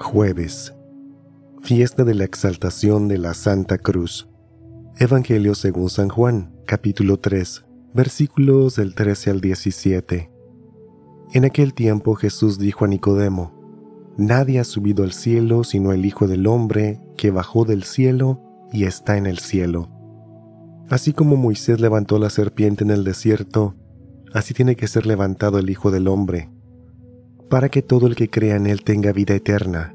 Jueves. Fiesta de la exaltación de la Santa Cruz. Evangelio según San Juan, capítulo 3, versículos del 13 al 17. En aquel tiempo Jesús dijo a Nicodemo, Nadie ha subido al cielo sino el Hijo del Hombre, que bajó del cielo y está en el cielo. Así como Moisés levantó la serpiente en el desierto, así tiene que ser levantado el Hijo del Hombre para que todo el que crea en Él tenga vida eterna.